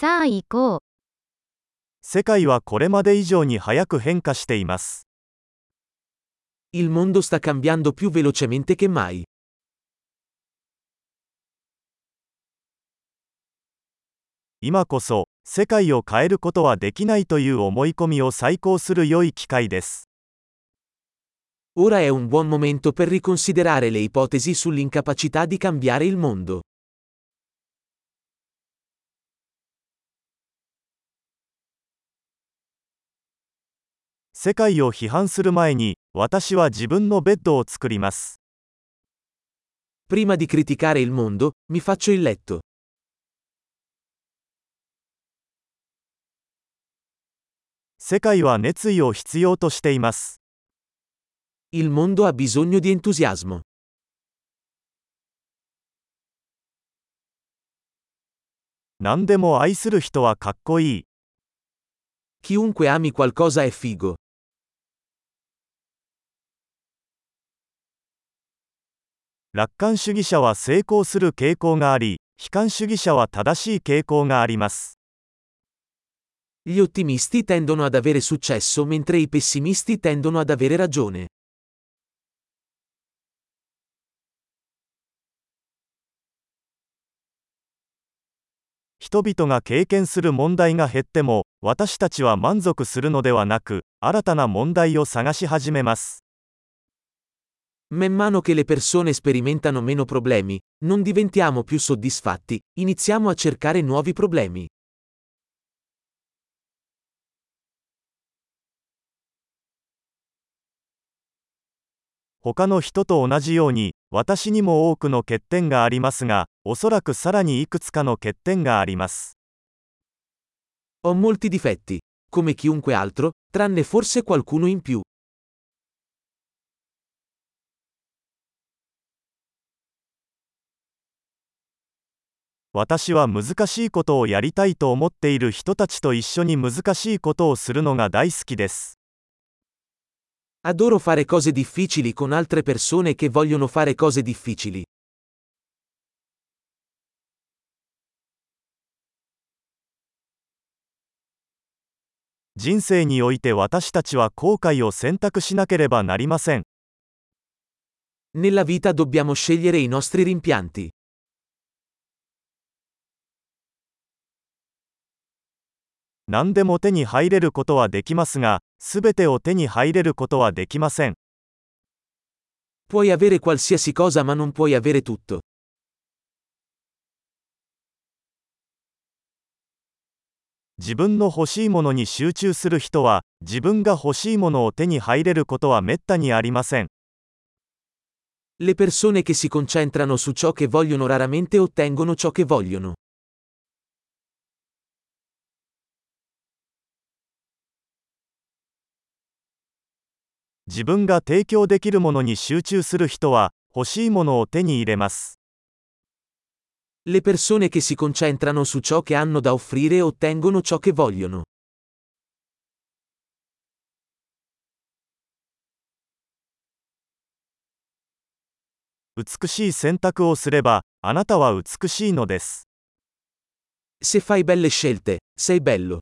さあ行こう。世界はこれまで以上に早く変化しています。Il mondo sta cambiando più velocemente che mai. 今こそ、世界を変えることはできないという思い込みを再考する良い機会です。Ora è un buon momento per riconsiderare le ipotesi sull'incapacità di cambiare il mondo. 世界を批判する前に、私は自分のベッドを作ります。Prima di criticare il mondo, mi faccio il letto. 世界は熱意を必要としています。Il mondo ha bisogno di entusiasmo. 何でも愛する人はかっこいい。Chiunque ami qualcosa è figo. 楽観主義者は成功する傾向があり、悲観主義者は正しい傾向があります。Gli ottimisti tendono ad avere successo mentre i pessimisti tendono ad avere ragione. Man mano che le persone sperimentano meno problemi, non diventiamo più soddisfatti, iniziamo a cercare nuovi problemi. Ho molti difetti, come chiunque altro, tranne forse qualcuno in più. 私は難しいことをやりたいと思っている人たちと一緒に難しいことをするのが大好きです。Adoro fare cose difficili con altre persone che vogliono fare cose difficili. 人生において私たちは後悔を選択しなければなりません。Nella vita dobbiamo scegliere i nostri rimpianti. 何でも手に入れることはできますが、すべてを手に入れることはできません。Puoi avere qualsiasi cosa ma non puoi avere tutto. 自分の欲しいものに集中する人は、自分が欲しいものを手に入れることはめったにありません。Le persone che si concentrano su ciò che vogliono raramente ottengono ciò che vogliono. 自分が提供できるものに集中する人は、欲しいものを手に入れます。Le persone che si concentrano su ciò che hanno da offrire ottengono ciò che vogliono. 美しい選択をすれば、あなたは美しいのです。Se fai belle scelte, sei bello.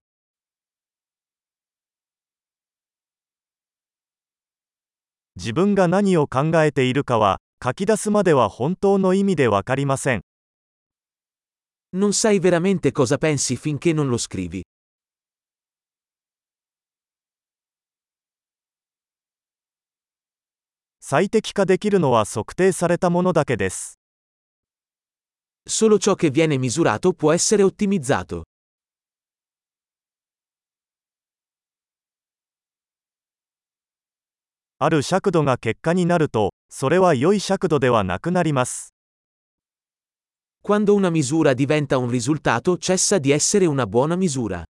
自分が何を考えているかは、書き出すまでは本当の意味でわかりません。Non sai veramente cosa pensi finché non lo scrivi. 最適化できるのは測定されたものだけです。Solo ciò che viene misurato può essere ottimizzato. ある尺度が結果になると、それは良い尺度ではなくなります。Quando una misura diventa un risultato cessa di essere una buona misura.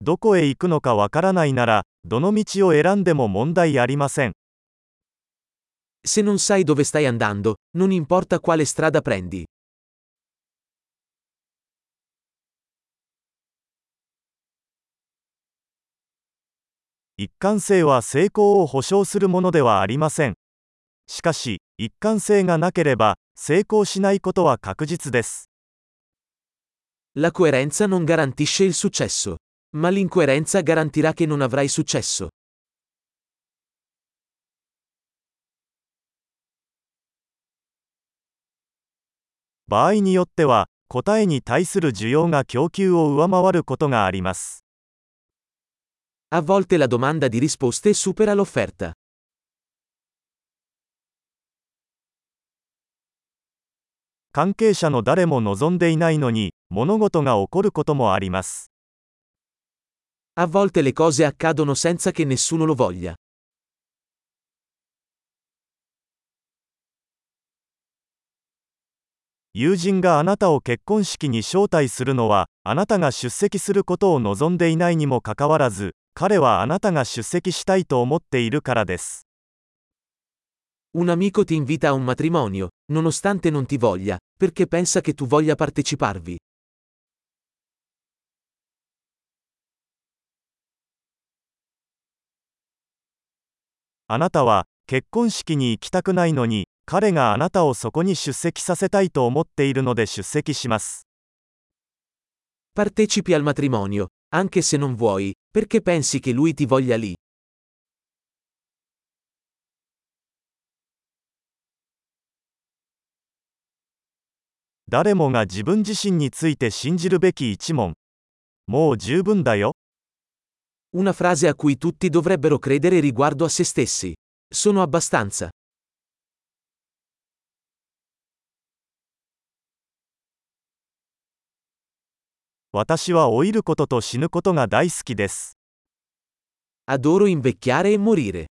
どこへ行くのかわからないなら、どの道を選んでも問題ありません。Se non sai dove stai andando, non importa quale strada prendi. 一貫性は成功を保証するものではありません。しかし、一貫性がなければ、成功しないことは確実です。La coerenza non garantisce il successo, ma l'incoerenza garantirà che non avrai successo. 場合によっては、答えに対する需要が供給を上回ることがあります。A volte la domanda di risposte supera l'offerta. 関係者の誰も望んでいないのに、物事が起こることもあります。A volte le cose accadono senza che nessuno lo voglia. 友人があなたを結婚式に招待するのは、あなたが出席することを望んでいないにもかかわらず、彼はあなたが出席したいと思っているからです。Un amico ti invita a un matrimonio, nonostante non ti voglia, perché pensa che tu voglia parteciparvi. あなたは結婚式に行きたくないのに、彼があなたをそこに出席させたいと思っているので出席します。Partecipi al matrimonio, anche se non vuoi, perché pensi che lui ti voglia lì. 誰もが自分自身について信じるべき一問。もう十分だよ。Una frase a cui tutti dovrebbero credere riguardo a se stessi. Sono abbastanza. 私は老いることと死ぬことが大好きです。Adoro invecchiare e morire.